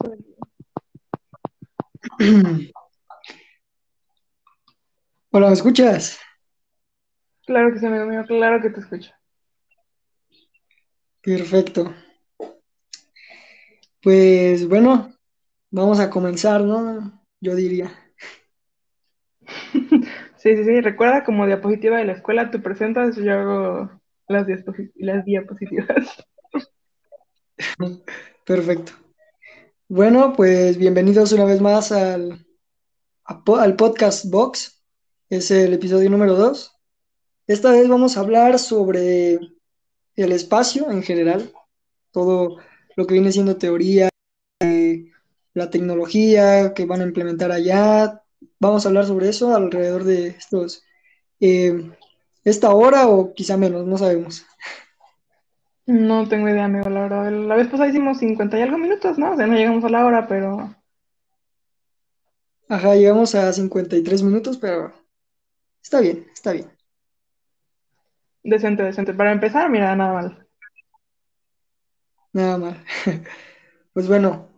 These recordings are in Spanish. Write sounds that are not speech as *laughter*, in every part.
*clears throat* Hola, ¿me escuchas? Claro que sí, amigo mío, claro que te escucho. Perfecto. Pues bueno, vamos a comenzar, ¿no? Yo diría. *laughs* Sí, sí, sí, recuerda como diapositiva de la escuela, tú presentas, yo hago las, las diapositivas. *laughs* Perfecto. Bueno, pues bienvenidos una vez más al, al podcast Box. Es el episodio número 2. Esta vez vamos a hablar sobre el espacio en general, todo lo que viene siendo teoría, la tecnología que van a implementar allá. Vamos a hablar sobre eso alrededor de estos, eh, esta hora o quizá menos, no sabemos. No tengo idea, amigo, la verdad. La vez pasada hicimos 50 y algo minutos, ¿no? O sea, no llegamos a la hora, pero... Ajá, llegamos a 53 minutos, pero está bien, está bien. Decente, decente. Para empezar, mira, nada mal. Nada mal. *laughs* Pues bueno,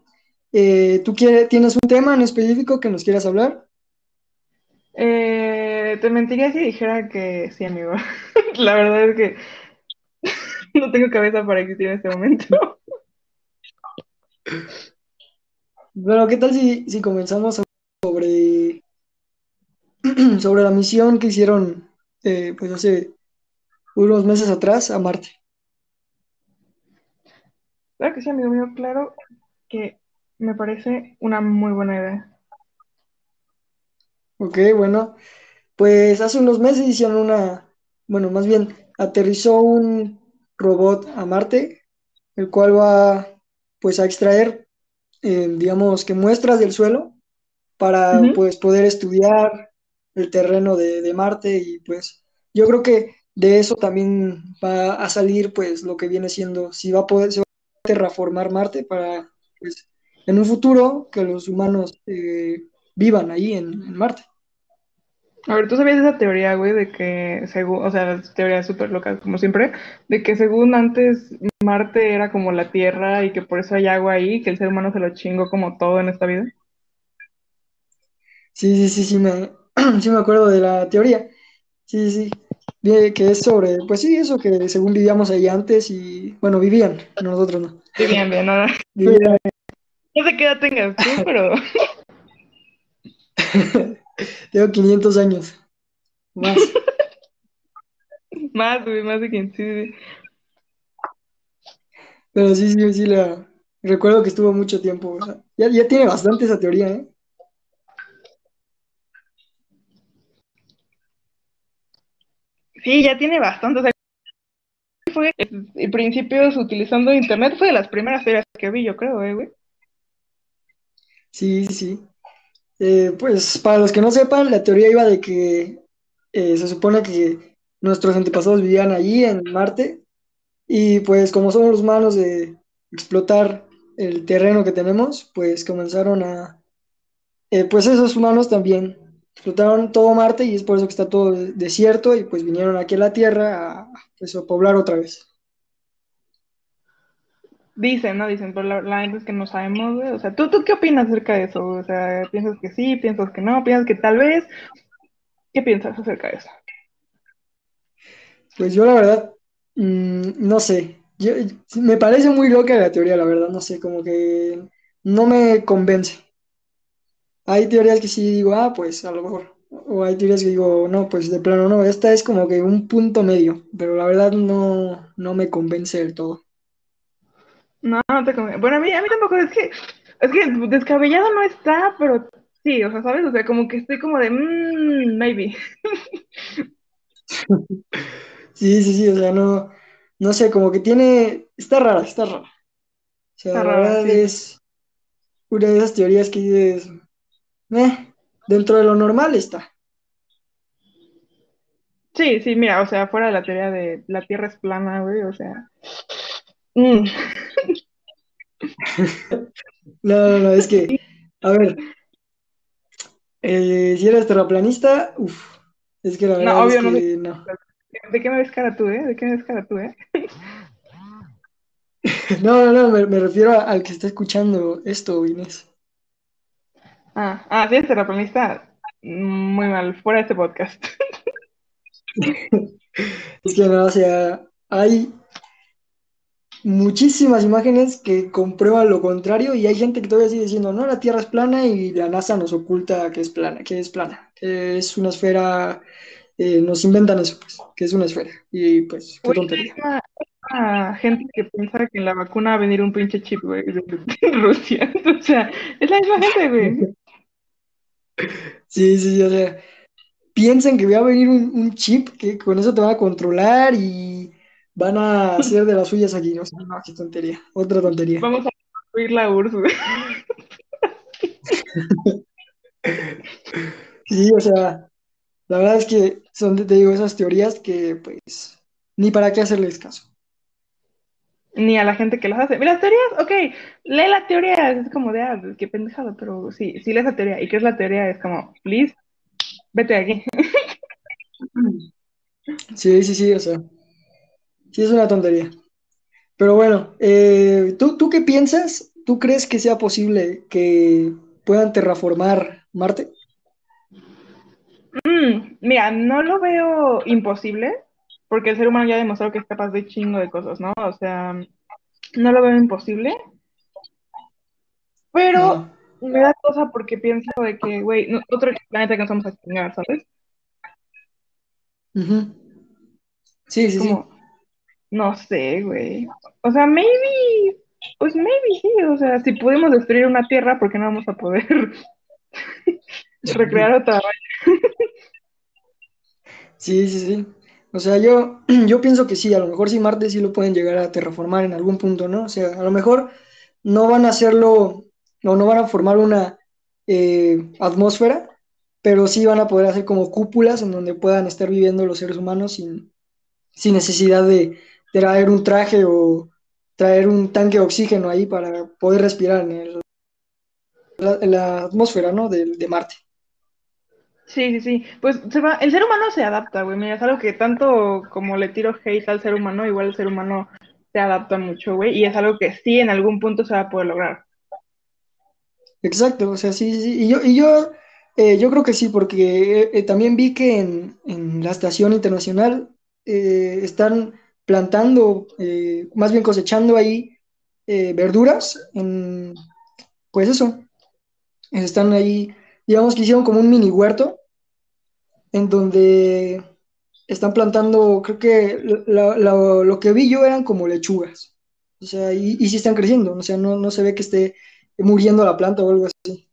eh, ¿tú quieres, tienes un tema en específico que nos quieras hablar? Eh, te mentiría si dijera que sí, amigo. *laughs* La verdad es que *laughs* no tengo cabeza para existir en este momento. *laughs* Bueno, ¿qué tal si, si comenzamos sobre, *clears throat* sobre la misión que hicieron eh, pues hace unos meses atrás a Marte? Claro que sí, amigo mío, claro que me parece una muy buena idea. Ok, bueno, pues hace unos meses hicieron una, bueno, más bien aterrizó un robot a Marte, el cual va pues a extraer, eh, digamos que muestras del suelo para pues poder estudiar el terreno de, de Marte y pues yo creo que de eso también va a salir pues lo que viene siendo, si va a poder, se va a terraformar Marte para pues en un futuro que los humanos eh, vivan ahí en, en Marte. A ver, ¿tú sabías esa teoría, güey, de que según, o sea, las teorías súper locas, como siempre, de que según antes Marte era como la Tierra y que por eso hay agua ahí, que el ser humano se lo chingó como todo en esta vida? Sí, sí, sí, sí me, *clears throat* sí me acuerdo de la teoría. Sí, sí, que es sobre, pues sí, eso que según vivíamos ahí antes y, bueno, vivían, nosotros no. Bien, bien, nada. Vivían, *laughs* No sé qué edad tengas tú, pero *laughs* tengo 500 años, más. *laughs* más, güey, más de quien, sí, sí. sí. Pero sí, sí, sí, la, recuerdo que estuvo mucho tiempo. Ya, ya tiene bastante esa teoría, ¿eh? Sí, ya tiene bastante, o sea, fue en principios utilizando internet, fue de las primeras teorías que vi, yo creo, eh, güey. Sí, sí, sí. Eh, pues para los que no sepan, la teoría iba de que eh, se supone que nuestros antepasados vivían allí en Marte y pues como somos los humanos de explotar el terreno que tenemos, pues comenzaron a, eh, pues esos humanos también explotaron todo Marte y es por eso que está todo de- desierto y pues vinieron aquí a la Tierra a, pues, a poblar otra vez. Dicen, ¿no? Dicen, pero la, la es que no sabemos, güey. O sea, ¿tú, ¿tú qué opinas acerca de eso? O sea, ¿piensas que sí? ¿Piensas que no? ¿Piensas que tal vez? ¿Qué piensas acerca de eso? Pues yo la verdad, mm, no sé, Yo- me parece muy loca la teoría, la verdad, no sé, como que no me convence. Hay teorías que sí digo, ah, pues a lo mejor. O hay teorías que digo, no, pues de plano no. Esta es como que un punto medio, pero la verdad no, no me convence del todo. No, no te conviene. Bueno, a mí, a mí tampoco es que, es que descabellado no está, pero sí, o sea, ¿sabes? O sea, como que estoy como de, mmm, maybe. *laughs* Sí, sí, sí, o sea, no, no sé, como que tiene, está rara, está rara. O sea, Está la rara, verdad sí, sí. es una de esas teorías que dices, eh, dentro de lo normal está. Sí, sí, mira, o sea, fuera de la teoría de la Tierra es plana, güey, o sea. Mm. *laughs* No, no, no, es que, a ver, eh, si eres terraplanista, uff, es que la No, verdad es obvio, que no. ¿De qué me ves cara tú, eh? ¿De qué me ves cara tú, eh? *laughs* No, no, no, me, me refiero a- al que está escuchando esto, Inés. Ah, ah, sí, es terraplanista. Muy mal, fuera de este podcast. *laughs* Es que no, o sea, hay muchísimas imágenes que comprueban lo contrario y hay gente que todavía sigue diciendo, no, la Tierra es plana y la NASA nos oculta que es plana, que es plana, que es una esfera, eh, nos inventan eso, pues, que es una esfera. Y pues, qué Güey, tontería. hay una, una gente que piensa que en la vacuna va a venir un pinche chip, güey, de, de *laughs* Rusia. *laughs* O sea, es la misma gente, güey. Sí, sí, sí, o sea, piensan que va a venir un, un chip que con eso te van a controlar y van a hacer de las suyas aquí. O sea, no, qué tontería, otra tontería. Vamos a construir la URSS. Sí, o sea, la verdad es que son, te digo, esas teorías que pues ni para qué hacerles caso. Ni a la gente que las hace. Mira, las teorías, ok, lee la teoría, es como de, ah, qué pendejado, pero sí, sí lees la teoría. ¿Y qué es la teoría? Es como, please, vete de aquí. Sí, sí, sí, o sea, sí es una tontería. Pero bueno, eh, ¿tú, tú qué piensas? ¿Tú crees que sea posible que puedan terraformar Marte? Mm, mira, no lo veo imposible, porque el ser humano ya ha demostrado que es capaz de chingo de cosas, ¿no? O sea, no lo veo imposible, pero me da cosa porque pienso de que, güey, otro planeta que nos vamos a chingar, ¿sabes? Sí, sí, sí. como, no sé, güey. O sea, maybe, pues maybe sí, o sea, si pudimos destruir una tierra, ¿por qué no vamos a poder *laughs* recrear otra? Sí, sí, sí. O sea, yo, *clears throat* yo pienso que sí, a lo mejor sí Marte sí lo pueden llegar a terraformar en algún punto, ¿no? O sea, a lo mejor no van a hacerlo o no van a formar una eh, atmósfera, pero sí van a poder hacer como cúpulas en donde puedan estar viviendo los seres humanos sin, sin necesidad de traer un traje o traer un tanque de oxígeno ahí para poder respirar en el- la, en la atmósfera, ¿no? De, de Marte. Sí, sí, sí. Pues se va, el ser humano se adapta, güey. Mira, es algo que tanto como le tiro hate al ser humano, igual el ser humano se adapta mucho, güey. Y es algo que sí en algún punto se va a poder lograr. Exacto, o sea, sí, sí, sí. Y yo, y yo, eh, yo creo que sí, porque eh, eh, también vi que en, en la estación internacional eh, están plantando, eh, más bien cosechando ahí eh, verduras, en, pues eso, están ahí, digamos que hicieron como un mini huerto en donde están plantando, creo que lo que vi yo eran como lechugas, o sea, y, y sí están creciendo, o sea, no, no se ve que esté muriendo la planta o algo así.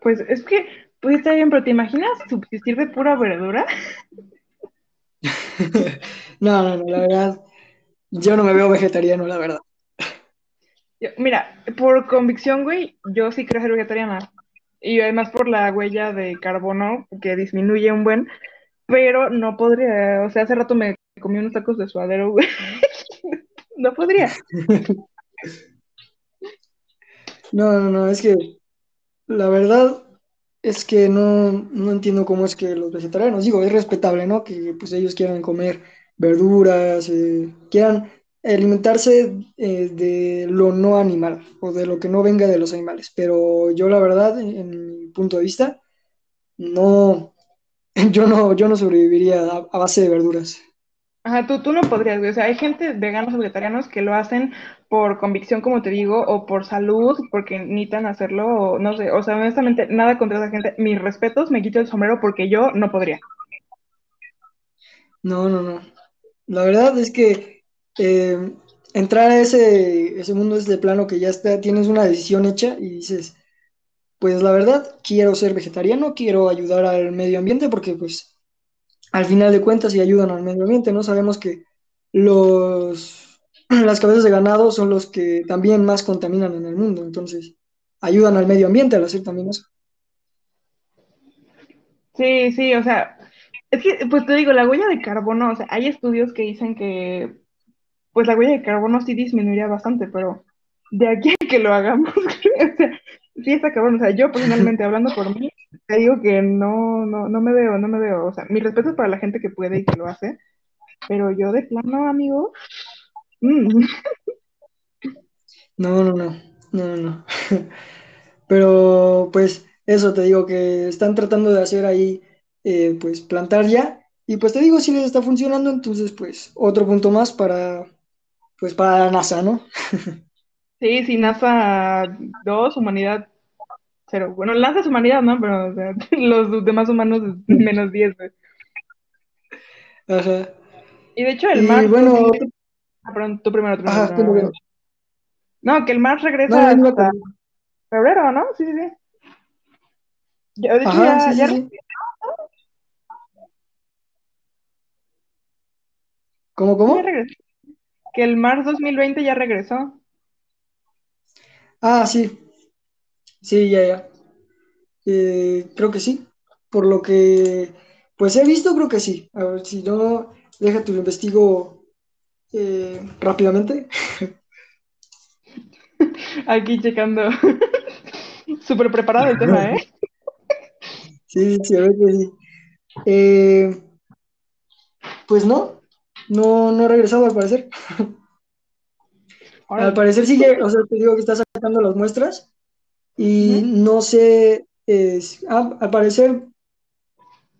Pues es que, pues está bien, pero ¿te imaginas subsistir de pura verdura? *laughs* No, no, no, la verdad, yo no me veo vegetariano, la verdad. Yo- mira, por convicción, güey, yo sí quiero ser vegetariana. Y además por la huella de carbono que disminuye un buen, pero no podría. O sea, hace rato me comí unos tacos de suadero, güey. *laughs* No podría. *laughs* No, no, no, es que la verdad es que no, no entiendo cómo es que los vegetarianos, digo, es respetable, ¿no? Que pues ellos quieran comer verduras, eh, quieran alimentarse eh, de lo no animal o de lo que no venga de los animales, pero yo la verdad, en, mi punto de vista, no, *laughs* yo no, yo no sobreviviría a base de verduras. Ajá, tú, tú no podrías, güey. O sea, hay gente, veganos o vegetarianos, que lo hacen por convicción, como te digo, o por salud, porque necesitan hacerlo, o no sé. O sea, honestamente, nada contra esa gente. Mis respetos, me quito el sombrero porque yo no podría. No, no, no. La verdad es que eh, entrar a ese, ese mundo es de plano que ya está, tienes una decisión hecha y dices, pues la verdad, quiero ser vegetariano, quiero ayudar al medio ambiente porque pues al final de cuentas sí ayudan al medio ambiente, ¿no? Sabemos que los, *clears throat* las cabezas de ganado son los que también más contaminan en el mundo, entonces ayudan al medio ambiente al hacer también eso. Sí, sí, o sea, es que, pues te digo, la huella de carbono, o sea, hay estudios que dicen que, pues la huella de carbono sí disminuiría bastante, pero de aquí a que lo hagamos, *laughs* o sea, sí está cabrón. O sea, yo personalmente, hablando por mí, te digo que no, no, no me veo, no me veo. O sea, mi respeto es para la gente que puede y que lo hace, pero yo de plano, amigo. Mm. No, no, no, no, no. *laughs* Pero pues eso te digo que están tratando de hacer ahí, eh, pues plantar ya. Y pues te digo, si les está funcionando, entonces pues otro punto más para, pues para la NASA, ¿no? *laughs* Sí, sí, NASA 2, humanidad cero. Bueno, NASA es humanidad, ¿no? Pero o sea, *laughs* los demás humanos *laughs* menos 10, güey. Ajá. Y de hecho, el Y Mars bueno, 2020... Ah, perdón, tú primero, tú primero, ajá, tú ¿cómo primero. veo? No, que el Mars No, regresa no, hasta con- febrero, ¿no? Sí, sí, sí. Ya, de hecho, Ajá, ya, sí, ya. ¿Cómo, cómo? Que el Mars 2020 ya regresó. Ah, sí, sí, ya, ya. Eh, creo que sí. Por lo que, pues he visto, creo que sí. A ver, si no, déjate lo investigo eh, rápidamente. *laughs* Aquí checando. *laughs* Súper preparado el tema, ¿eh? *laughs* Sí, sí, a ver que sí. Eh, pues no, no, no ha regresado al parecer. Al parecer sigue, o sea, te digo que está sacando las muestras y no sé, es- ah, al parecer,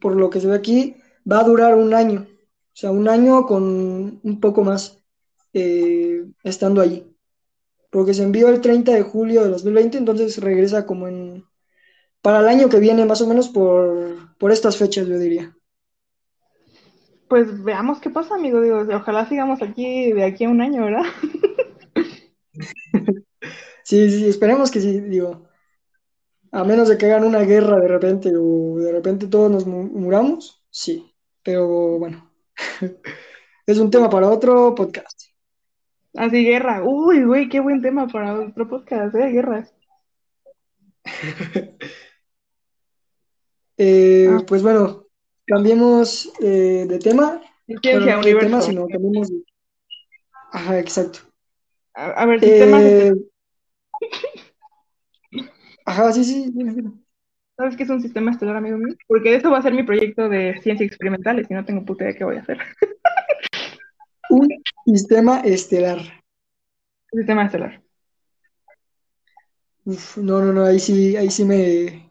por lo que se ve aquí, va a durar un año. O sea, un año con un poco más eh, estando allí. Porque se envió el 30 de julio de 2020, entonces regresa como en, para el año que viene, más o menos por, por estas fechas, yo diría. Pues veamos qué pasa, amigo. Digo, ojalá sigamos aquí de aquí a un año, ¿verdad? *laughs* Sí, sí, esperemos que sí, digo. A menos de que hagan una guerra de repente o de repente todos nos mu- muramos, sí. Pero bueno, *laughs* es un tema para otro podcast. Así, guerra. Uy, güey, qué buen tema para otro podcast, ¿eh? Guerras. *laughs* Eh, Ah, pues bueno, cambiemos eh, de tema. Bueno, ciencia, no de tema, sino cambiemos de... Ajá, exacto. A, a ver, sistemas Eh, *laughs* ajá, sí, sí. dime, dime. ¿Sabes qué es un sistema estelar, amigo mío? Porque eso va a ser mi proyecto de ciencia experimental y no tengo puta idea qué voy a hacer. *laughs* Un sistema estelar. Sistema estelar. Uf, no, no, no, ahí sí, ahí sí me...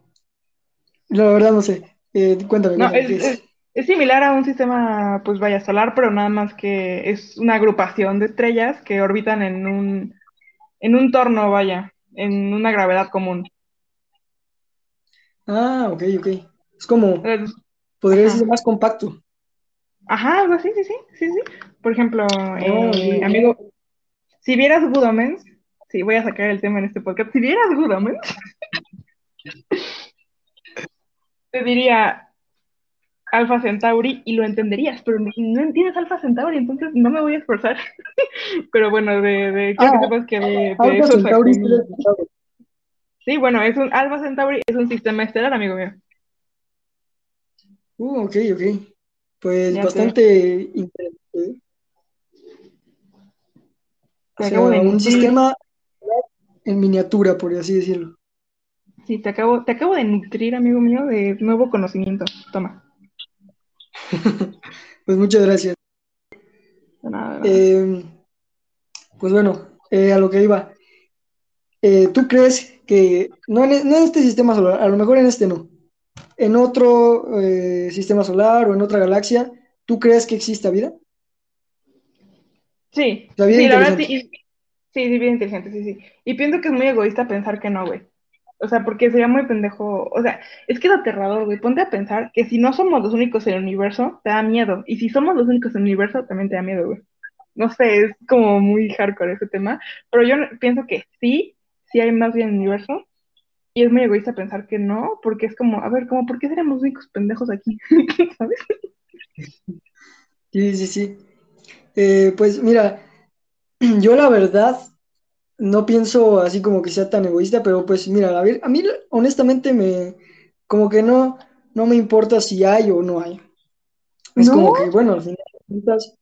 La verdad no sé. Eh, cuéntame, No, cuéntame, es, ¿qué es, es? similar a un sistema, pues vaya, solar, pero nada más que es una agrupación de estrellas que orbitan en un, en un torno, vaya, en una gravedad común. Ah, ok, ok. Es como, podría decirse ajá. más compacto. Ajá, algo así, sí, sí, sí, sí. Por ejemplo, Oh, eh, amigo, si vieras Good Omens, sí, voy a sacar el tema en este podcast, si vieras Good Omens, *laughs* te diría Alpha Centauri y lo entenderías, pero no, no entiendes Alpha Centauri, entonces no me voy a esforzar. *laughs* Pero bueno, de, de quiero que Ah, sepas que de, de Alpha eso Centauri sí bueno, es un Alpha Centauri es un sistema estelar, amigo mío. Uh, ok, ok. Pues Ya bastante interesante. O sea, un sistema en miniatura, por así decirlo. sí, te acabo, te acabo de nutrir, amigo mío, de nuevo conocimiento. Toma, Pues muchas gracias. de nada, de nada. Eh, pues bueno, eh, a lo que iba. Eh, ¿tú crees que, no en, no en este sistema solar, a lo mejor en este no, en otro eh, sistema solar o en otra galaxia, ¿tú crees que exista vida? Sí, O sea, vida sí, la verdad sí, sí, sí, bien inteligente, sí, sí. Y pienso que es muy egoísta pensar que no, güey. O sea, porque sería muy pendejo. O sea, es que es aterrador, güey. Ponte a pensar que si no somos los únicos en el universo, te da miedo. Y si somos los únicos en el universo, también te da miedo, güey. No sé, es como muy hardcore ese tema. Pero yo pienso que sí, sí hay más vida en el universo. Y es muy egoísta pensar que no, porque es como, a ver, como, ¿por qué seremos los únicos pendejos aquí? *laughs* ¿Sabes? Sí, sí, sí. Eh, pues mira, *clears throat* yo la verdad no pienso así como que sea tan egoísta, pero pues mira, a ver, a mí honestamente me, como que no, no me importa si hay o no hay. Es como que, bueno, al final de cuentas,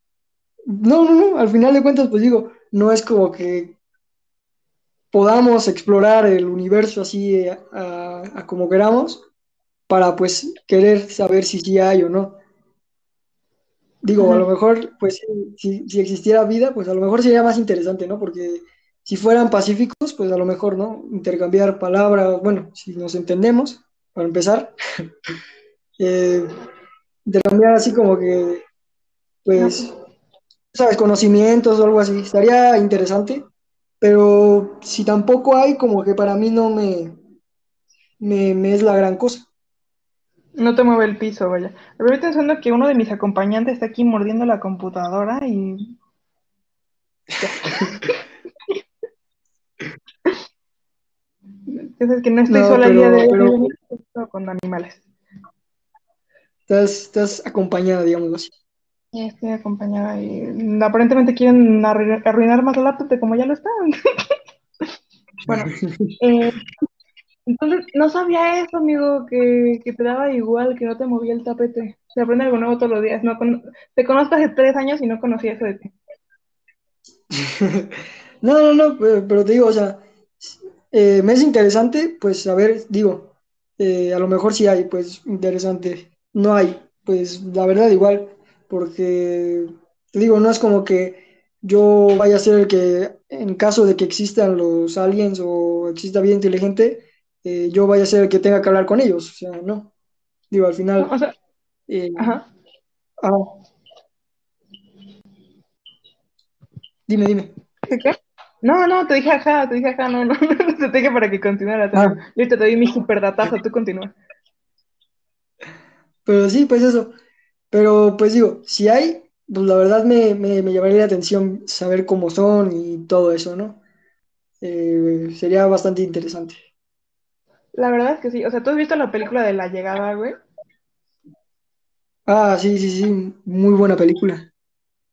no, no, no, al final de cuentas, pues digo, no es como que podamos explorar el universo así eh, a, a como queramos para pues querer saber si sí hay o no. digo, a lo mejor, pues si, si existiera vida, pues a lo mejor sería más interesante, ¿no? Porque si fueran pacíficos, pues a lo mejor, ¿no? Intercambiar palabras, bueno, si nos entendemos, para empezar, *laughs* eh, intercambiar así como que, pues, sabes, conocimientos o algo así, estaría interesante, pero si tampoco hay, como que para mí no me, me, me es la gran cosa. No te mueve el piso, vaya. Pero estoy pensando que uno de mis acompañantes está aquí mordiendo la computadora y... *laughs* es que no estoy No, sola el día de hoy, con animales. estás, estás acompañada, digamos así. Estoy acompañada y aparentemente quieren arru- arruinar más la laptop de como ya lo están. *laughs* Bueno, *laughs* eh, entonces no sabía eso, amigo, que, que te daba igual, que no te movía el tapete. Se aprende algo nuevo todos los días. No te conozco hace tres años y no conocía eso de ti. *laughs* No, no, no, pero, pero te digo, o sea, eh, me es interesante, pues a ver, digo, eh, a lo mejor sí hay, pues interesante. No hay, pues la verdad igual, porque te digo, no es como que yo vaya a ser el que, en caso de que existan los aliens o exista vida inteligente, eh, yo vaya a ser el que tenga que hablar con ellos. O sea, no. Digo, al final, o sea, ajá. ah, dime, dime. ¿Qué, qué? No, no, te dije ajá, te dije ajá, no, no, *laughs* no, te dije para que continuaras, Ah. Listo, te doy mi super datazo, tú continúa. pero sí, pues eso. Pero pues digo, si hay, pues la verdad me, me, me llamaría la atención saber cómo son y todo eso, ¿no? Eh, sería bastante interesante. La verdad es que sí, o sea, ¿tú has visto la película de La Llegada, güey? Ah, sí, sí, sí, muy buena película.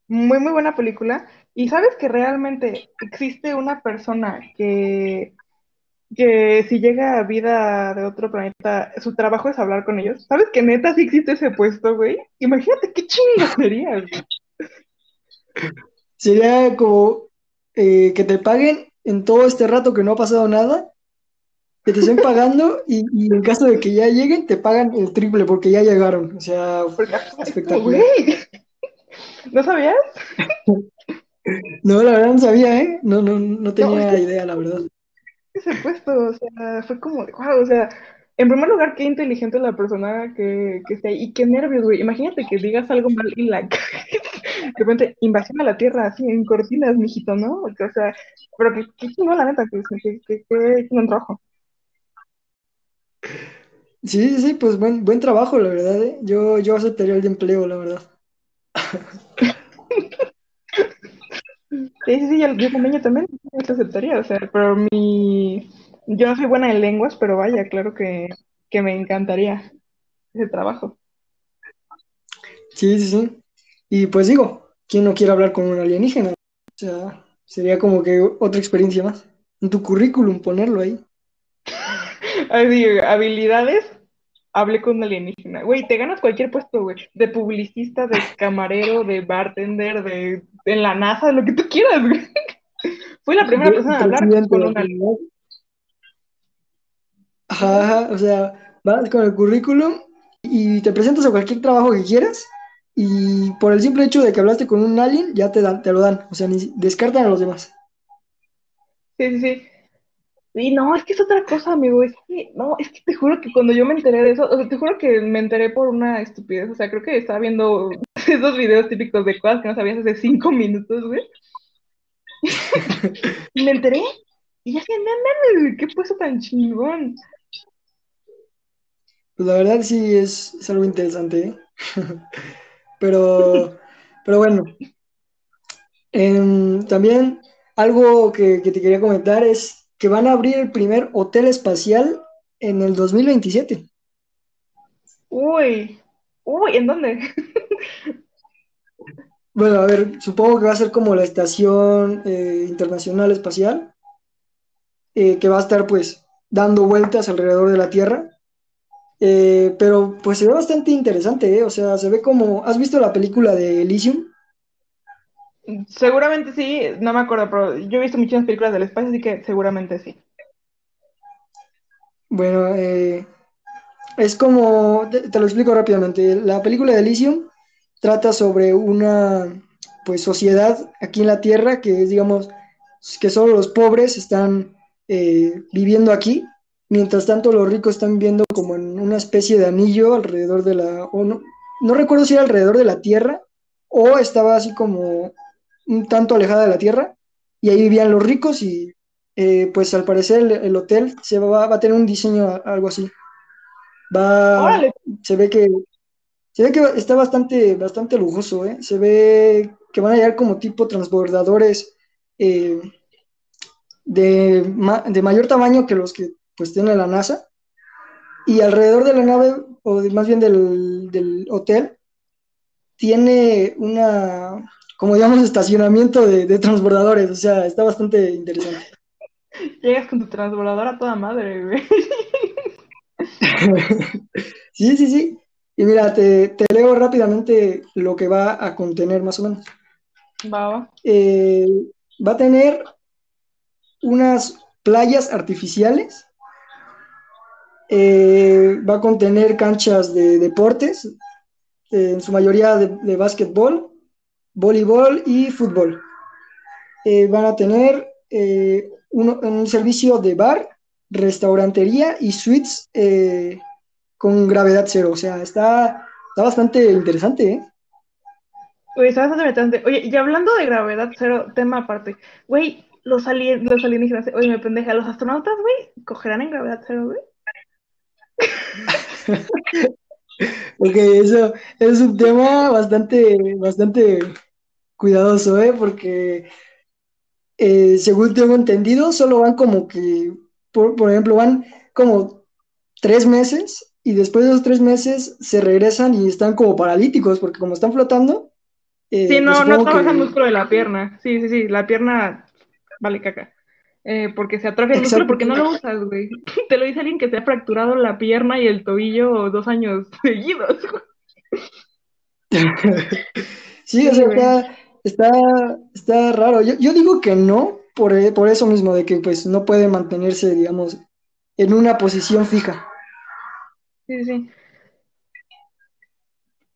Muy, muy buena película. Y sabes que realmente existe una persona que, que si llega a vida de otro planeta, su trabajo es hablar con ellos. ¿Sabes que neta sí existe ese puesto, güey? Imagínate qué chingadería, güey. Sería como eh, que te paguen en todo este rato que no ha pasado nada, que te estén pagando *laughs* y, y en caso de que ya lleguen, te pagan el triple porque ya llegaron. O sea, espectacular. ¿no sabías? *laughs* No, la verdad no sabía, ¿eh? No, no, no No, tenía que idea, la verdad. ese puesto, o sea, fue como, wow, o sea, en primer lugar, qué inteligente la persona que, que está ahí, y qué nervios, güey. Imagínate que digas algo mal y la *laughs* de repente, invasión a la Tierra, así, en cortinas, mijito, ¿no? O sea, pero que, que la neta, que, que, que, trabajo. Sí, sí, sí, pues buen, buen trabajo, la verdad, ¿eh? Yo, yo aceptaría el de empleo, la verdad. *laughs* Sí, sí, sí, yo, yo también, yo también, te aceptaría, o sea, pero mi, yo no soy buena en lenguas, pero vaya, claro que, que me encantaría ese trabajo. Sí, sí, sí. Y pues digo, ¿quién no quiere hablar con un alienígena? O sea, sería como que otra experiencia más. En tu currículum ponerlo ahí. *laughs* Así, habilidades, hablé con un alienígena. Güey, te ganas cualquier puesto, güey. De publicista, de camarero, de bartender, de, en la NASA, de lo que tú quieras, güey. *laughs* Fui la primera persona en hablar con de un la alienígena. comunidad. Ajá, ajá, o sea, vas con el currículum y te presentas a cualquier trabajo que quieras y por el simple hecho de que hablaste con un alien, ya te dan, te lo dan. O sea, ni descartan a los demás. Sí, sí, sí. Y no, es que es otra cosa, amigo. Es que, no, es que te juro que cuando yo me enteré de eso, o sea, te juro que me enteré por una estupidez. O sea, creo que estaba viendo *laughs* esos videos típicos de cosas que no sabías hace cinco minutos, güey. *laughs* Y me enteré. Y ya que, no mames, qué puesto tan chingón. Pues la verdad sí es, es algo interesante, ¿eh? *laughs* Pero, pero bueno, em, también algo que, que te quería comentar es que van a abrir el primer hotel espacial en el 2027. Uy, uy, ¿en dónde? Bueno, a ver, supongo que va a ser como la Estación eh, Internacional Espacial, eh, que va a estar pues dando vueltas alrededor de la Tierra. Eh, pero pues se ve bastante interesante, ¿eh? O sea, se ve como... ¿Has visto la película de Elysium? Seguramente sí, no me acuerdo, pero yo he visto muchas películas del espacio, así que seguramente sí. Bueno, eh, es como... Te, te lo explico rápidamente. La película de Elysium trata sobre una pues sociedad aquí en la Tierra que es, digamos, que solo los pobres están eh, viviendo aquí, mientras tanto los ricos están viviendo como en una especie de anillo alrededor de la, o no, no recuerdo si era alrededor de la Tierra o estaba así como un tanto alejada de la Tierra, y ahí vivían los ricos y eh, pues al parecer el, el hotel se va, va, a tener un diseño algo así. Va, se ve que se ve que está bastante, bastante lujoso, ¿eh? Se ve que van a llegar como tipo transbordadores eh, de, ma de, mayor tamaño que los que pues tiene la NASA. Y alrededor de la nave, o de, más bien del, del, hotel, tiene una, como digamos, estacionamiento de, de, transbordadores. O sea, está bastante interesante. Llegas con tu transbordador a toda madre, güey. *laughs* sí, sí, sí. Y mira, te, te, leo rápidamente lo que va a contener más o menos. Va. Eh, va a tener unas playas artificiales. Eh, va a contener canchas de deportes, eh, en su mayoría de, de básquetbol, voleibol y fútbol. Eh, van a tener un, un, servicio de bar, restaurantería y suites con gravedad cero. O sea, está, está bastante interesante, ¿eh? Güey, está bastante interesante. Oye, y hablando de gravedad cero, tema aparte. Güey, los, alien, los alienígenas, oye, me pendeja, los astronautas, güey, cogerán en gravedad cero, güey. *laughs* ok, eso es un tema bastante, bastante cuidadoso, ¿eh? Porque eh, según tengo entendido, solo van como que, por, por ejemplo, van como tres meses y después de esos tres meses se regresan y están como paralíticos, porque como están flotando. Eh, sí, no, pues no trabaja que... el músculo de la pierna. Sí, sí, sí, la pierna vale caca. Eh, porque se atrofia el músculo porque no lo usas, güey. *laughs* Te lo dice alguien que se ha fracturado la pierna y el tobillo dos años *laughs* seguidos. *laughs* sí, o sea, está, está, está raro. Yo, yo, digo que no, por, por eso mismo, de que pues no puede mantenerse, digamos, en una posición fija. Sí, sí.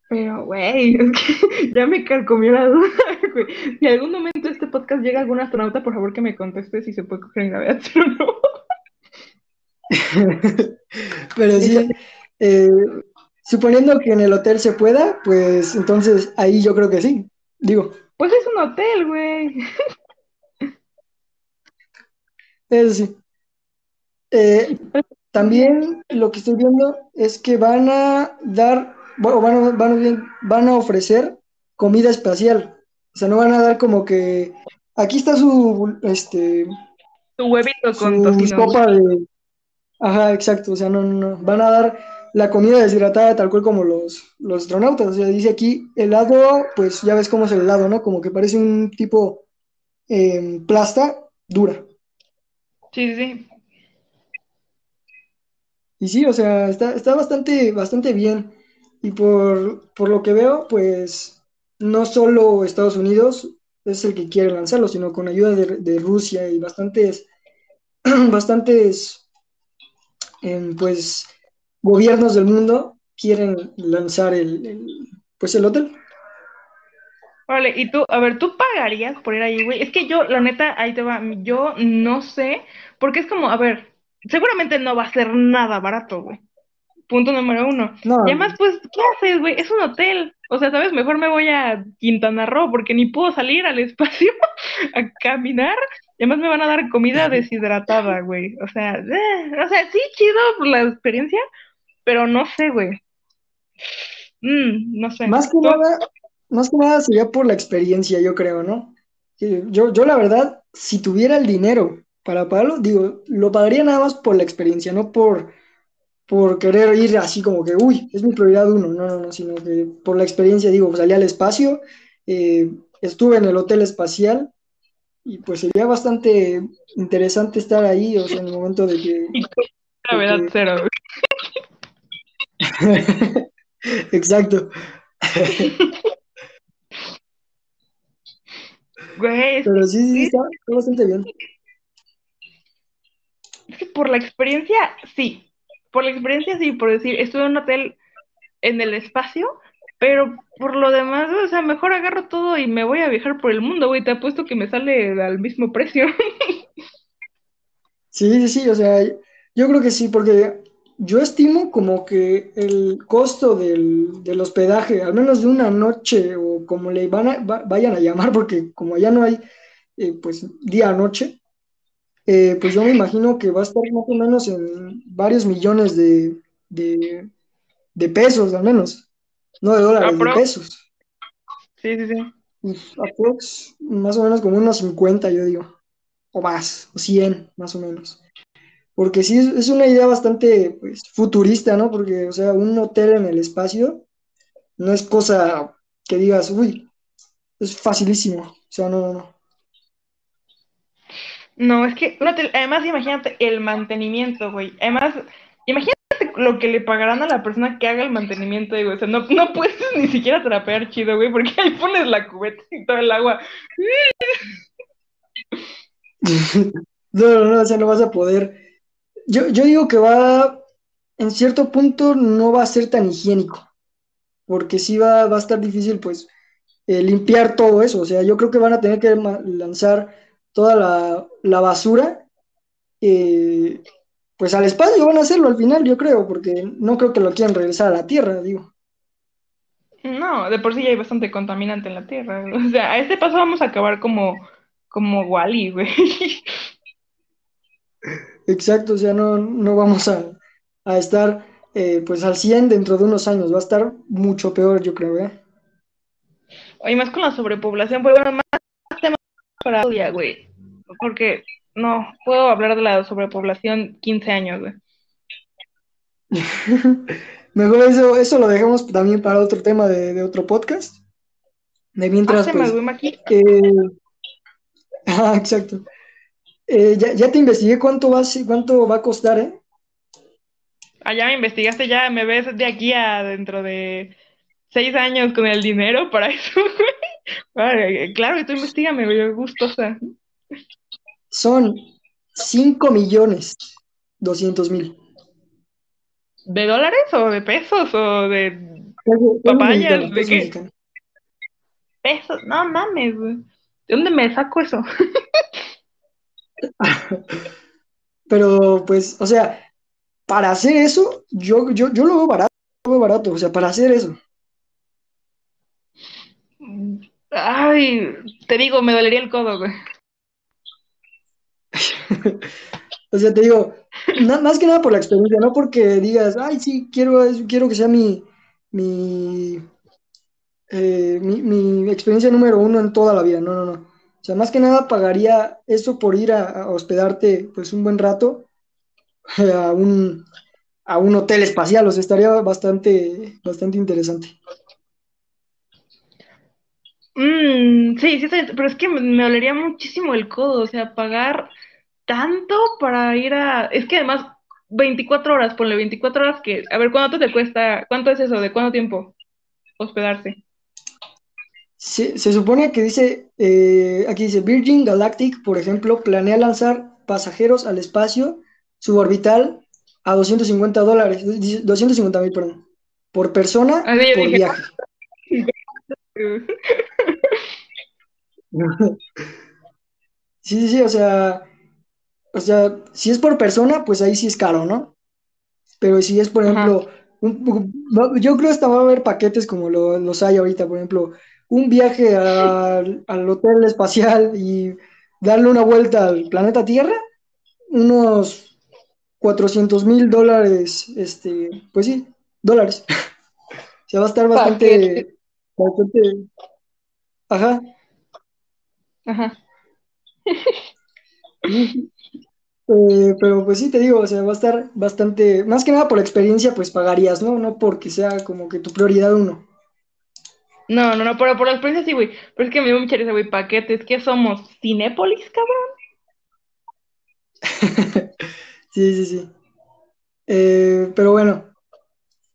Pero, güey, *laughs* es que ya me carcomió la duda, *laughs* güey. Si en algún momento este podcast llega algún astronauta, por favor que me conteste si se puede coger en gravedad *laughs* o no. Pero sí, eh, suponiendo que en el hotel se pueda, pues entonces ahí yo creo que sí, digo. Pues es un hotel, güey. Eso sí. Eh, también lo que estoy viendo es que van a dar, bueno, van a, van a, van a ofrecer comida espacial. O sea, no van a dar como que aquí está su este tu huevito con su sopa de Ajá, exacto, o sea, no, no, van a dar la comida deshidratada tal cual como los, los astronautas, o sea, dice aquí helado, pues ya ves cómo es el helado, ¿no? Como que parece un tipo eh, plasta dura. Sí, sí. Y sí, o sea, está, está bastante, bastante bien. Y por, por lo que veo, pues no solo Estados Unidos es el que quiere lanzarlo, sino con ayuda de, de Rusia y bastantes, *clears throat* bastantes, eh, pues, gobiernos del mundo quieren lanzar el, el, pues, el hotel. Vale, y tú, a ver, ¿tú pagarías por ir ahí, güey? Es que yo, la neta, ahí te va, yo no sé, porque es como, a ver, seguramente no va a ser nada barato, güey. Punto número uno. No. Y además, pues, ¿qué haces, güey? Es un hotel. O sea, ¿sabes? Mejor me voy a Quintana Roo porque ni puedo salir al *laughs* espacio a caminar. Y además me van a dar comida deshidratada, güey. O sea, eh, o sea, sí, chido por la experiencia, pero no sé, güey. Mm, no sé. Más que nada, más que nada sería por la experiencia, yo creo, ¿no? Yo, yo la verdad, si tuviera el dinero para pagarlo, digo, lo pagaría nada más por la experiencia, no por, por querer ir así como que, uy, es mi prioridad uno, no, no, no, sino que por la experiencia, digo, salí al espacio, eh, estuve en el hotel espacial y pues sería bastante interesante estar ahí, o sea, en el momento de que... *laughs* La verdad, que... cero. *laughs* Exacto. *laughs* Güey, Pero sí, sí, está, está bastante bien. Por la experiencia, sí. Por la experiencia, sí. Por decir, estuve en un hotel en el espacio, Pero por lo demás, o sea, mejor agarro todo y me voy a viajar por el mundo, güey. Te apuesto que me sale al mismo precio. Sí, sí, sí, o sea, yo creo que sí, porque yo estimo como que el costo del, del hospedaje, al menos de una noche, o como le van a- va- vayan a llamar, porque como ya no hay, eh, pues, día-noche, eh, pues yo me imagino que va a estar más o menos en varios millones de, de, de pesos, al menos, no de dólares, de Apro. pesos. Sí, sí, sí. Aprox, más o menos como unos 50 yo digo, o más, o 100 más o menos. Porque sí, es, es una idea bastante pues, futurista, ¿no? Porque, o sea, un hotel en el espacio no es cosa que digas, uy, es facilísimo. O sea, no, no, no. No, es que, además imagínate el mantenimiento, güey. Además, imagínate lo que le pagarán a la persona que haga el mantenimiento, güey. O sea, no, no puedes *laughs* ni siquiera trapear chido, güey, porque ahí pones la cubeta y todo el agua. *laughs* No, no, no, o sea, no vas a poder. Yo, yo digo que va, en cierto punto, no va a ser tan higiénico, porque sí va, va a estar difícil, pues, eh, limpiar todo eso. O sea, yo creo que van a tener que lanzar toda la, la basura eh, pues al espacio van a hacerlo al final, yo creo, porque no creo que lo quieran regresar a la Tierra, digo. No, de por sí ya hay bastante contaminante en la Tierra. *laughs* O sea, a este paso vamos a acabar como, como Wally, güey. *laughs* Exacto, o sea, no, no vamos a, a estar eh, pues al 100 dentro de unos años, va a estar mucho peor, yo creo, ¿eh? Y más con la sobrepoblación, pues bueno, más para día, güey. Porque no puedo hablar de la sobrepoblación 15 años, güey. *laughs* Mejor eso, eso lo dejamos también para otro tema de, de otro podcast. De mientras, pues, eh, *laughs* ah, exacto. Eh, ya, ya te investigué cuánto va, a ser- cuánto va a costar, ¿eh? Allá me investigaste, ya me ves de aquí a dentro de seis años con el dinero para *laughs* eso, güey. Vale, claro, y tú investigame, güey, gustosa. Son 5 millones 200 mil. ¿De dólares o de pesos o de papayas? ¿De qué? mexicano. Pesos, no mames. ¿De dónde me saco eso? *laughs* Pero pues, o sea, para hacer eso, yo, yo, yo lo veo barato, lo veo barato, o sea, para hacer eso. Ay, te digo, me dolería el codo, güey. *laughs* O sea, te digo, más que nada por la experiencia, no porque digas, ay, sí, quiero, quiero que sea mi, mi, eh, mi, mi experiencia número uno en toda la vida, no, no, no. O sea, más que nada pagaría eso por ir a, a hospedarte pues un buen rato a un, a un hotel espacial, o sea, estaría bastante, bastante interesante. Mm, sí, sí, pero es que me, me dolería muchísimo el codo, o sea, pagar tanto para ir a... Es que además, 24 horas, ponle 24 horas que... A ver, ¿cuánto te cuesta? ¿Cuánto es eso? ¿De cuánto tiempo hospedarse? Se, se supone que dice, eh, aquí dice, Virgin Galactic, por ejemplo, planea lanzar pasajeros al espacio suborbital a 250 dólares, dice 250 mil, perdón, por persona, Así yo por dije, viaje. *laughs* *laughs* Sí, sí, sí, o sea, o sea, si es por persona, pues ahí sí es caro, ¿no? Pero si es, por Ajá. ejemplo, un- yo creo hasta va a haber paquetes como lo- los hay ahorita, por ejemplo, un viaje al, al hotel espacial y darle una vuelta al planeta Tierra, unos cuatrocientos mil dólares, este, pues sí, dólares. *laughs* O sea, va a estar bastante, bastante, ajá. Ajá. *laughs* Eh, pero pues sí, te digo, o sea, va a estar bastante, más que nada por la experiencia, pues pagarías, ¿no? No porque sea como que tu prioridad uno. No, no, no, pero por la experiencia sí, güey. Pero es que me dio mucha risa, güey, paquetes. ¿Qué somos? ¿Cinépolis, cabrón? *laughs* Sí, sí, sí. Eh, pero bueno,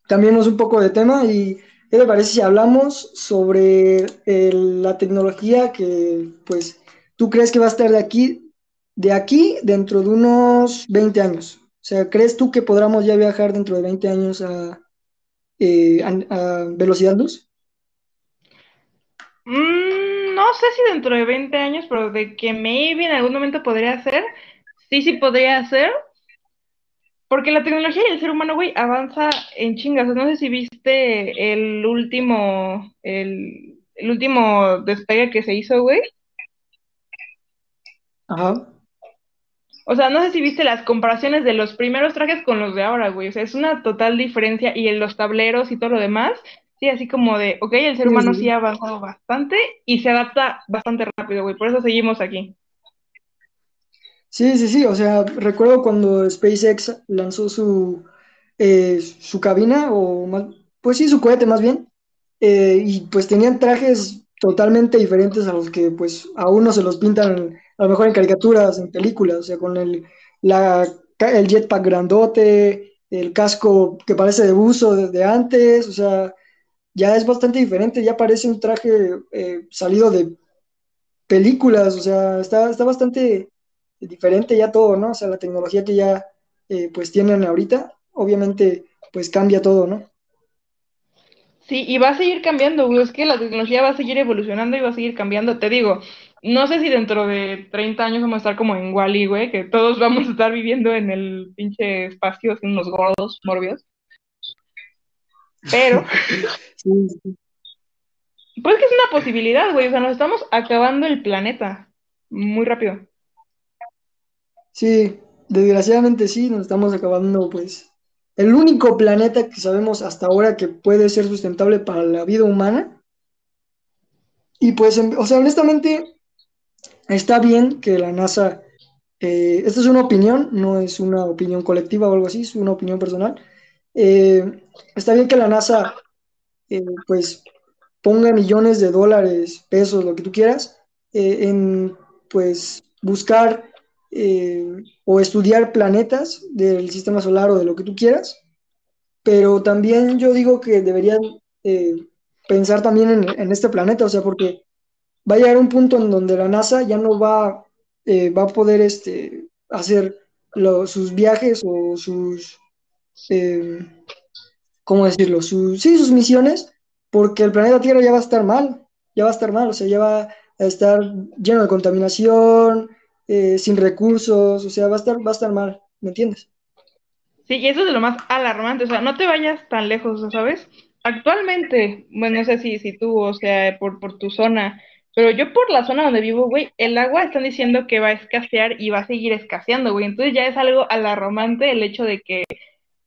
cambiemos un poco de tema y ¿qué te parece si hablamos sobre el- la tecnología que, pues, tú crees que va a estar de aquí, de aquí dentro de unos 20 años? O sea, ¿crees tú que podamos ya viajar dentro de 20 años a, eh, a velocidad luz? Mm, no sé si dentro de 20 años, pero de que maybe en algún momento podría ser, sí, sí podría ser, porque la tecnología y el ser humano, güey, avanza en chingas. No sé si viste el último, el, el último despegue que se hizo, güey. Ajá. O sea, no sé si viste las comparaciones de los primeros trajes con los de ahora, güey. O sea, es una total diferencia y en los tableros y todo lo demás. Sí, así como de, ok, el ser humano sí. ha avanzado bastante y se adapta bastante rápido, güey. Por eso seguimos aquí. Sí, sí, sí, o sea, recuerdo cuando SpaceX lanzó su, eh, su cabina, o más, pues sí, su cohete más bien, eh, y pues tenían trajes totalmente diferentes a los que pues a uno se los pintan a lo mejor en caricaturas, en películas, o sea, con el, la, el jetpack grandote, el casco que parece de buzo de antes, o sea, ya es bastante diferente, ya parece un traje eh, salido de películas, o sea, está, está bastante diferente ya todo, ¿no? O sea, la tecnología que ya eh, pues tienen ahorita, obviamente pues cambia todo, ¿no? Sí, y va a seguir cambiando, güey. Es que la tecnología va a seguir evolucionando y va a seguir cambiando. Te digo, no sé si dentro de 30 años vamos a estar como en Wall-E, güey, que todos vamos a estar viviendo en el pinche espacio, así unos gordos, morbios. Pero, *laughs* Sí, sí, pues que es una posibilidad, güey. O sea, nos estamos acabando el planeta muy rápido. Sí, desgraciadamente sí, nos estamos acabando pues el único planeta que sabemos hasta ahora que puede ser sustentable para la vida humana. Y pues, o sea, honestamente, está bien que la NASA, eh, esta es una opinión, no es una opinión colectiva o algo así, es una opinión personal. Eh, está bien que la NASA eh, pues ponga millones de dólares, pesos, lo que tú quieras, en pues buscar eh, o estudiar planetas del sistema solar o de lo que tú quieras, pero también yo digo que deberían eh, pensar también en, este planeta, o sea, porque va a llegar un punto en donde la NASA ya no va, eh, va a poder este, hacer sus viajes o sus, ¿cómo decirlo? Sus, sí, sus misiones, porque el planeta Tierra ya va a estar mal, ya va a estar mal, o sea, ya va a estar lleno de contaminación, eh, sin recursos, o sea, va a estar, va a estar mal, ¿me entiendes? Sí, y eso es de lo más alarmante, o sea, no te vayas tan lejos, ¿sabes? Actualmente, bueno, no sé si, si tú, o sea, por, por tu zona, pero yo por la zona donde vivo, güey, el agua están diciendo que va a escasear y va a seguir escaseando, güey. Entonces ya es algo alarmante el hecho de que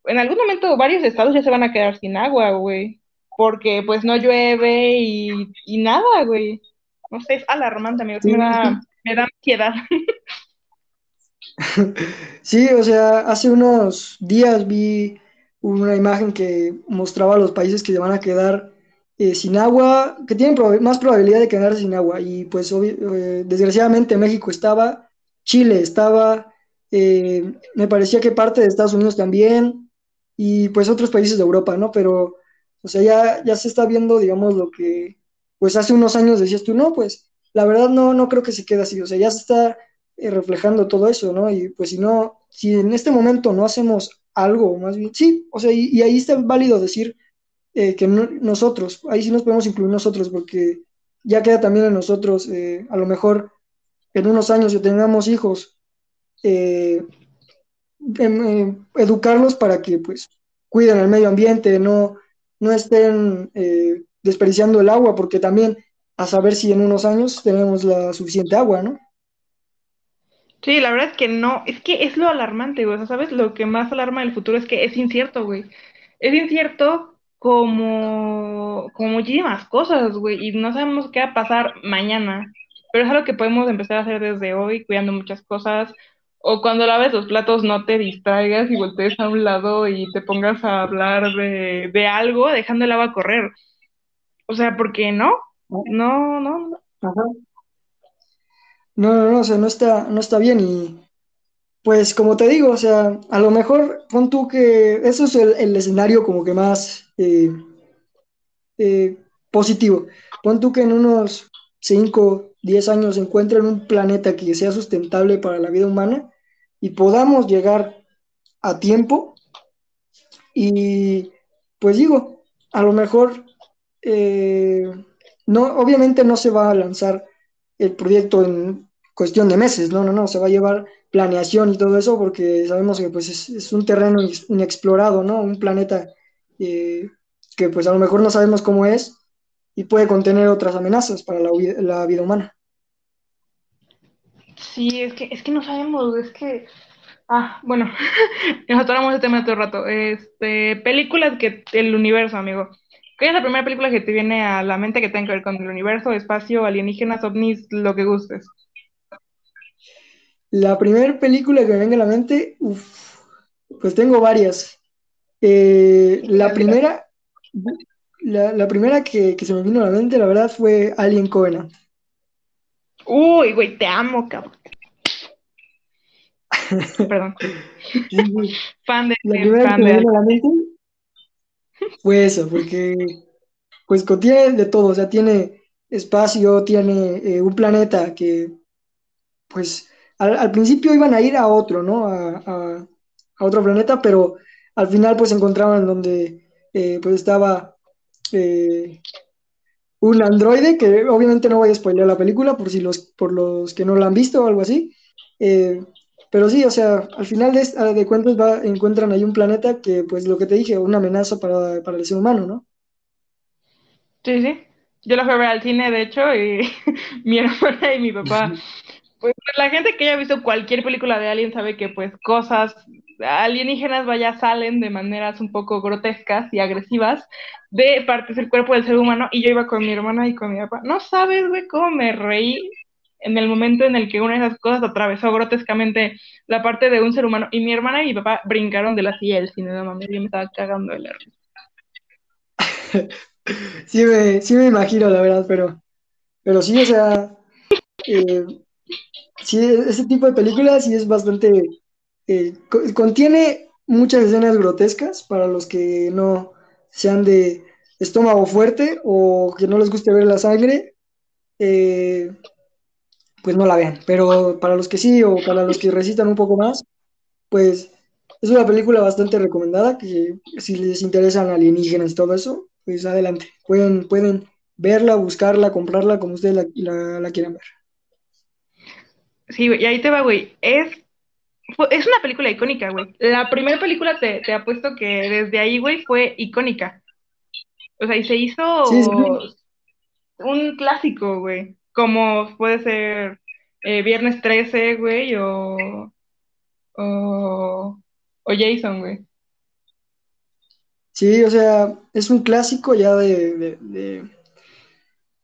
en algún momento varios estados ya se van a quedar sin agua, güey, porque pues no llueve y, y nada, güey. No sé, es alarmante, amigo, sí Sí, me da, sí. Me da ansiedad. *laughs* Sí, o sea, hace unos días vi una imagen que mostraba los países que se van a quedar eh, sin agua, que tienen más probabilidad de quedarse sin agua. Y pues eh, desgraciadamente México estaba, Chile estaba, eh, me parecía que parte de Estados Unidos también, y pues otros países de Europa, ¿no? Pero, o sea, ya, ya se está viendo, digamos, lo que, pues hace unos años decías tú, no, pues la verdad no, no creo que se quede así, o sea, ya se está eh, reflejando todo eso, ¿no? Y pues si no, si en este momento no hacemos algo, más bien, sí, o sea, y, ahí está válido decir eh, que no- nosotros, ahí sí nos podemos incluir nosotros, porque ya queda también en nosotros, eh, a lo mejor en unos años si tengamos hijos, em- educarlos para que pues cuiden el medio ambiente, no, no estén desperdiciando el agua, porque también a saber si en unos años tenemos la suficiente agua, ¿no? Sí, la verdad es que no, es que es lo alarmante, güey, o sea, ¿sabes? Lo que más alarma del futuro es que es incierto, güey. Es incierto como, como muchísimas cosas, güey, y no sabemos qué va a pasar mañana, pero es algo que podemos empezar a hacer desde hoy, cuidando muchas cosas, o cuando laves los platos no te distraigas y voltees a un lado y te pongas a hablar de, de algo, dejando el agua correr. O sea, ¿por qué no? No, no, no. No, no, no, o sea, no está, no está bien y pues como te digo, o sea, a lo mejor pon tú que eso es el, escenario como que más eh, eh, positivo. Pon tú que en unos 5 10 años encuentren un planeta que sea sustentable para la vida humana y podamos llegar a tiempo y pues digo, a lo mejor eh, no, obviamente no se va a lanzar el proyecto en cuestión de meses, no, no, no, se va a llevar planeación y todo eso porque sabemos que pues es, un terreno inexplorado, ¿no? Un planeta eh, que pues a lo mejor no sabemos cómo es y puede contener otras amenazas para la, la vida humana. Sí, es que, es que no sabemos, es que Ah, bueno, *laughs* nos atoramos de tema todo el rato. Este, películas que el universo, amigo. ¿Cuál es la primera película que te viene a la mente que tenga que ver con el universo, espacio, alienígenas, ovnis, lo que gustes? La primera película que me venga a la mente, uf, pues tengo varias. Eh, la primera, la, la primera que, que, se me vino a la mente, la verdad, fue Alien Covenant. Uy, güey, te amo, cabrón. *laughs* Perdón. fan de la primera fan que me de vino a la mente fue eso, porque pues contiene de todo, o sea, tiene espacio, tiene eh, un planeta que pues al, principio iban a ir a otro, ¿no? A, a, a, otro planeta, pero al final pues se encontraban donde eh, pues estaba eh, un androide, que obviamente no voy a spoiler la película por si los, por los que no la han visto o algo así. Eh, pero sí, o sea, al final de, de cuentas va, encuentran ahí un planeta que, pues lo que te dije, una amenaza para, para el ser humano, ¿no? Sí, sí. Yo la fui a ver al cine, de hecho, y *laughs* mi hermana y mi papá. Pues la gente que haya visto cualquier película de Alien sabe que pues cosas alienígenas vaya salen de maneras un poco grotescas y agresivas de partes del cuerpo del ser humano y yo iba con mi hermana y con mi papá. No sabes, güey, cómo me reí en el momento en el que una de esas cosas atravesó grotescamente la parte de un ser humano y mi hermana y mi papá brincaron de la silla del cine, no mames, yo me estaba cagando de la *laughs* sí, me, sí me imagino, la verdad, pero, pero sí, o sea, eh, sí, ese tipo de películas sí es bastante, eh, contiene muchas escenas grotescas para los que no sean de estómago fuerte o que no les guste ver la sangre. Eh, pues no la vean. Pero para los que sí o para los que resistan un poco más, pues es una película bastante recomendada, que si les interesan alienígenas y todo eso, pues adelante. Pueden, pueden verla, buscarla, comprarla como ustedes la, la, la quieran ver. Sí, y ahí te va, güey. Es, es una película icónica, güey. La primera película te, te apuesto que desde ahí, güey, fue icónica. O sea, y se hizo Sí, sí. un clásico, güey como puede ser eh, Viernes 13, güey, o, o, Jason, güey. Sí, o sea, es un clásico ya de, de- de,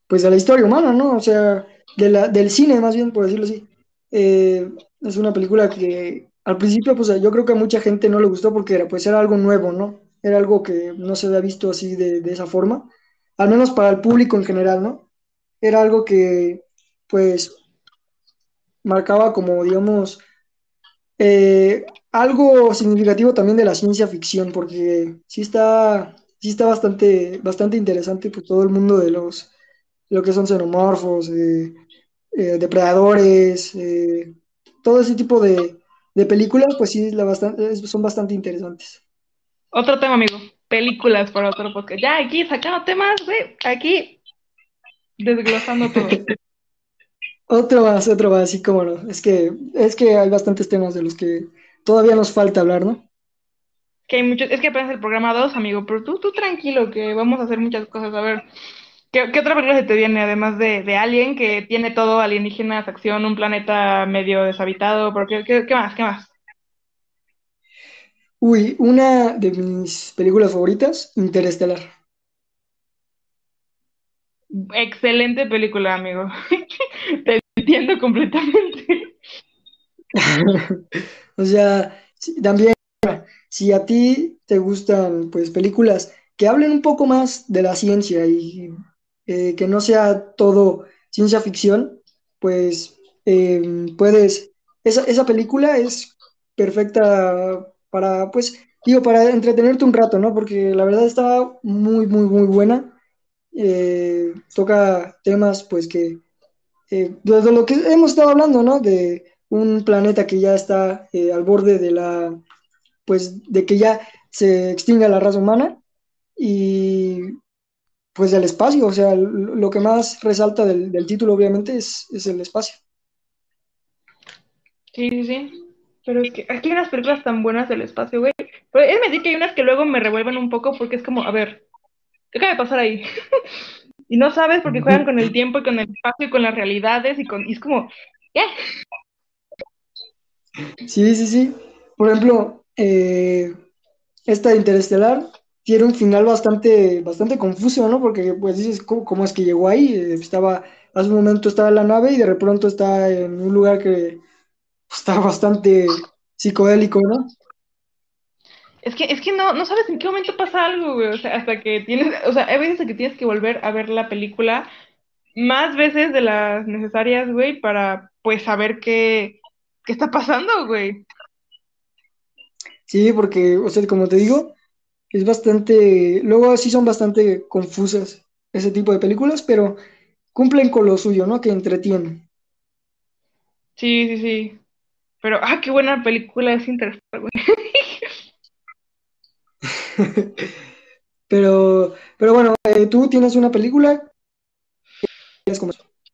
pues de la historia humana, ¿no? O sea, de la, del cine más bien, por decirlo así. Eh, es una película que al principio, pues yo creo que a mucha gente no le gustó porque era, pues era algo nuevo, ¿no? Era algo que no se había visto así de, de esa forma, al menos para el público en general, ¿no? Era algo que, pues, marcaba como, digamos, eh, algo significativo también de la ciencia ficción, porque sí está, sí está bastante, bastante interesante, pues todo el mundo de los, lo que son xenomorfos, eh, eh, depredadores, eh, todo ese tipo de, películas, pues sí, son bastante interesantes. Otro tema, amigo. Películas para otro podcast. Ya aquí sacando temas, güey. Aquí desglosando todo. *laughs* Otro más, otro más, sí, cómo no. Es que, es que hay bastantes temas de los que todavía nos falta hablar, ¿no? Que hay muchos, es que apenas el programa 2, amigo, pero tú, tú tranquilo, que vamos a hacer muchas cosas. A ver, ¿qué, qué otra película se te viene? Además de, de Alien, que tiene todo, alienígenas, acción, un planeta medio deshabitado, pero ¿qué, qué, qué más? ¿Qué más? Uy, una de mis películas favoritas, Interestelar. Excelente película, amigo. *laughs* Te entiendo completamente. *laughs* O sea, también, si a ti te gustan, pues, películas que hablen un poco más de la ciencia y eh, que no sea todo ciencia ficción, pues, eh, puedes, esa, esa película es perfecta para, pues, digo, para entretenerte un rato, ¿no? Porque la verdad está muy, muy, muy buena. Eh, toca temas, pues, que eh, de, lo que hemos estado hablando, ¿no? De un planeta que ya está eh, al borde de la, pues, de que ya se extinga la raza humana y pues del espacio, o sea, lo que más resalta del, del título obviamente es, es, el espacio. Sí, sí, sí. Pero es que aquí hay unas películas tan buenas del espacio, güey. Pero es decir que hay unas que luego me revuelven un poco porque es como, a ver, ¿qué acaba de pasar ahí? *laughs* y no sabes porque juegan con el *laughs* tiempo y con el espacio y con las realidades y, con, y es como, ¿qué? Sí, sí, sí. Por ejemplo, eh, esta de Interestelar tiene un final bastante, bastante confuso, ¿no? Porque pues dices, ¿cómo, es que llegó ahí? Estaba, hace un momento estaba en la nave y de pronto está en un lugar que está bastante psicodélico, ¿no? Es que, es que no, no sabes en qué momento pasa algo, güey. O sea, hasta que tienes, o sea, hay veces que tienes que volver a ver la película más veces de las necesarias, güey, para pues saber qué, qué está pasando, güey. Sí, porque, o sea, como te digo, es bastante, luego sí son bastante confusas ese tipo de películas, pero cumplen con lo suyo, ¿no? Que entretienen. Sí, sí, sí. Pero, ah, qué buena película es Interstellar, güey. *laughs* *laughs* pero, pero bueno, eh, tú tienes una película.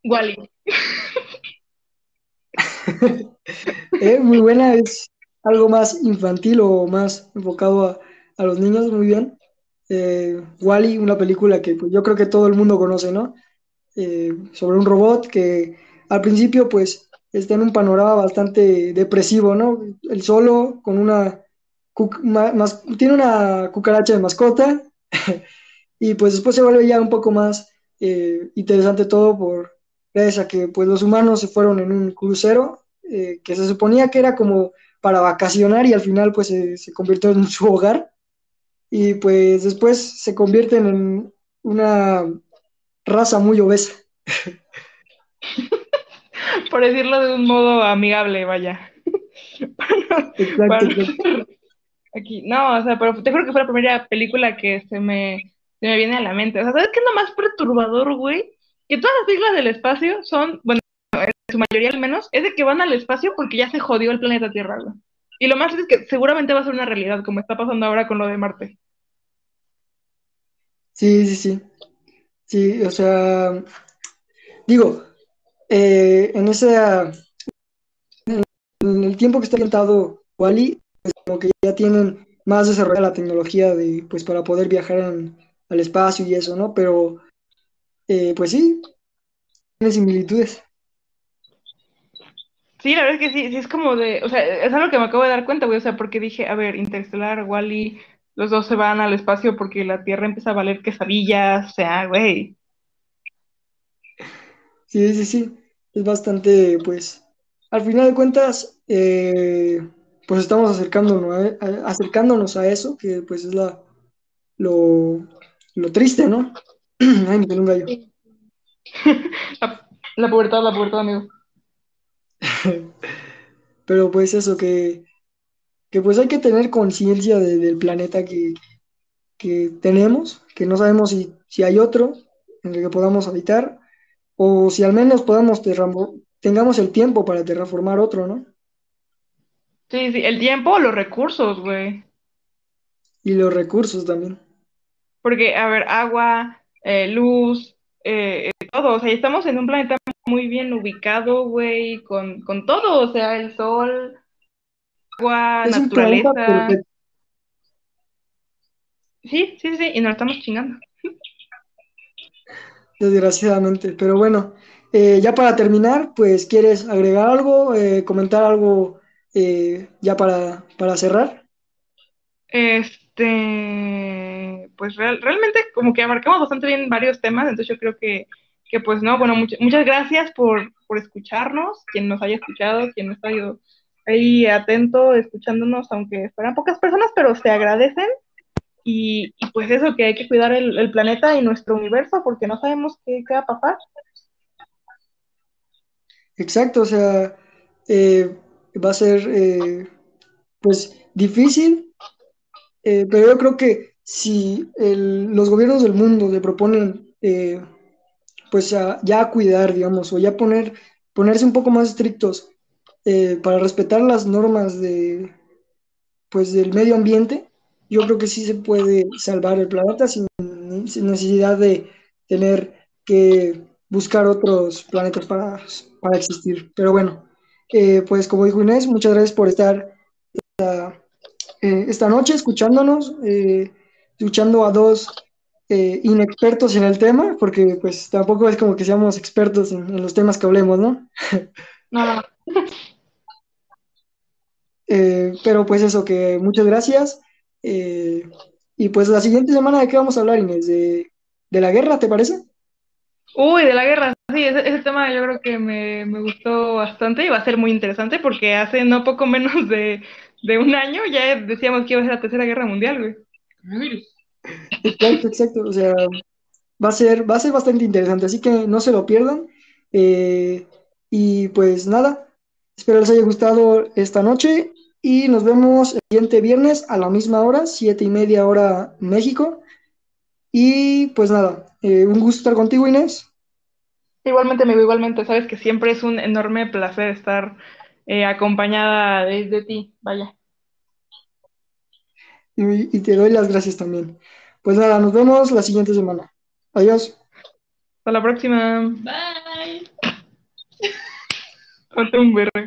Wally. *laughs* eh, muy buena, es algo más infantil o más enfocado a a los niños muy bien. Eh, Wally, una película que pues, yo creo que todo el mundo conoce, ¿no? Eh, sobre un robot que al principio pues está en un panorama bastante depresivo, ¿no? El solo con una tiene una cucaracha de mascota *laughs* y pues después se vuelve ya un poco más eh, interesante todo por gracias a que pues los humanos se fueron en un crucero que se suponía que era como para vacacionar y al final pues se convirtió en *laughs* su hogar y pues después se convierten en una raza muy obesa. *laughs* Por decirlo de un modo amigable, vaya. Exacto, Aquí, no, o sea, pero te juro que fue la primera película que se me, se me viene a la mente. O sea, ¿sabes qué es lo más perturbador, güey? Que todas las películas del espacio son, bueno, en su mayoría al menos, es de que van al espacio porque ya se jodió el planeta Tierra, güey. Y lo más es que seguramente va a ser una realidad, como está pasando ahora con lo de Marte. Sí, sí, sí. Sí, o sea, digo, eh, en ese, en el tiempo que está orientado Wally, pues como que ya tienen más desarrollada la tecnología de, pues para poder viajar al espacio y eso, ¿no? Pero, eh, pues sí, tiene similitudes. Sí, la verdad es que sí, sí es como de, o sea, es algo que me acabo de dar cuenta, güey, o sea, porque dije, a ver, Interstellar, Wally, los dos se van al espacio porque la Tierra empieza a valer quesadillas, o sea, güey. Sí, sí, sí, es bastante, pues, al final de cuentas, eh, pues estamos acercándonos a, acercándonos a eso, que pues es la, lo, lo triste, ¿no? *clears throat* Ay, me un gallo. *laughs* La, la pubertad, la pubertad, amigo. *laughs* Pero pues eso, que, que pues hay que tener conciencia del planeta que, tenemos, que no sabemos si, si, hay otro en el que podamos habitar, o si al menos podamos tengamos el tiempo para terraformar otro, ¿no? Sí, sí, el tiempo, los recursos, güey. Y los recursos también. Porque, a ver, agua, eh, luz, eh, todo, o sea, estamos en un planeta muy bien ubicado, güey, con, con todo, o sea, el sol, agua, naturaleza. Sí, sí, sí, y nos estamos chingando. Desgraciadamente, pero bueno, eh, ya para terminar, pues, ¿quieres agregar algo, eh, comentar algo eh, ya para, para cerrar? Este, pues realmente como que abarcamos bastante bien varios temas, entonces yo creo que, que pues no, bueno, muchas gracias por, por escucharnos, quien nos haya escuchado, quien nos haya ahí atento, escuchándonos, aunque fueran pocas personas, pero se agradecen. Y, pues eso, que hay que cuidar el, planeta y nuestro universo porque no sabemos qué, va a pasar. Exacto, o sea, eh, va a ser eh, pues difícil, eh, pero yo creo que si los gobiernos del mundo le proponen pues ya a cuidar, digamos, o ya poner, ponerse un poco más estrictos eh, para respetar las normas de, pues, del medio ambiente, yo creo que sí se puede salvar el planeta sin, necesidad de tener que buscar otros planetas para, para existir. Pero bueno, eh, pues como dijo Inés, muchas gracias por estar esta, eh, esta noche escuchándonos, eh, escuchando a dos eh, inexpertos en el tema, porque pues tampoco es como que seamos expertos en, en los temas que hablemos, ¿no? *laughs* No, no. *laughs* Eh, pero pues eso, que muchas gracias. Eh, y pues la siguiente semana de qué vamos a hablar, Inés, de, de la guerra, ¿te parece? Uy, de la guerra, sí, ese, ese tema yo creo que me, me gustó bastante y va a ser muy interesante porque hace no poco *laughs* menos de, de un año ya decíamos que iba a ser la Tercera Guerra Mundial, güey. Exacto, exacto. O sea, va a ser, va a ser bastante interesante, así que no se lo pierdan. Eh, y pues nada, espero les haya gustado esta noche y nos vemos el siguiente viernes a la misma hora, siete y media hora México. Y pues nada, eh, un gusto estar contigo, Inés. Igualmente, amigo, igualmente, sabes que siempre es un enorme placer estar eh, acompañada de, de ti, vaya. Y, y te doy las gracias también. Pues nada, nos vemos la siguiente semana. Adiós. Hasta la próxima. Bye. Ponte un verga.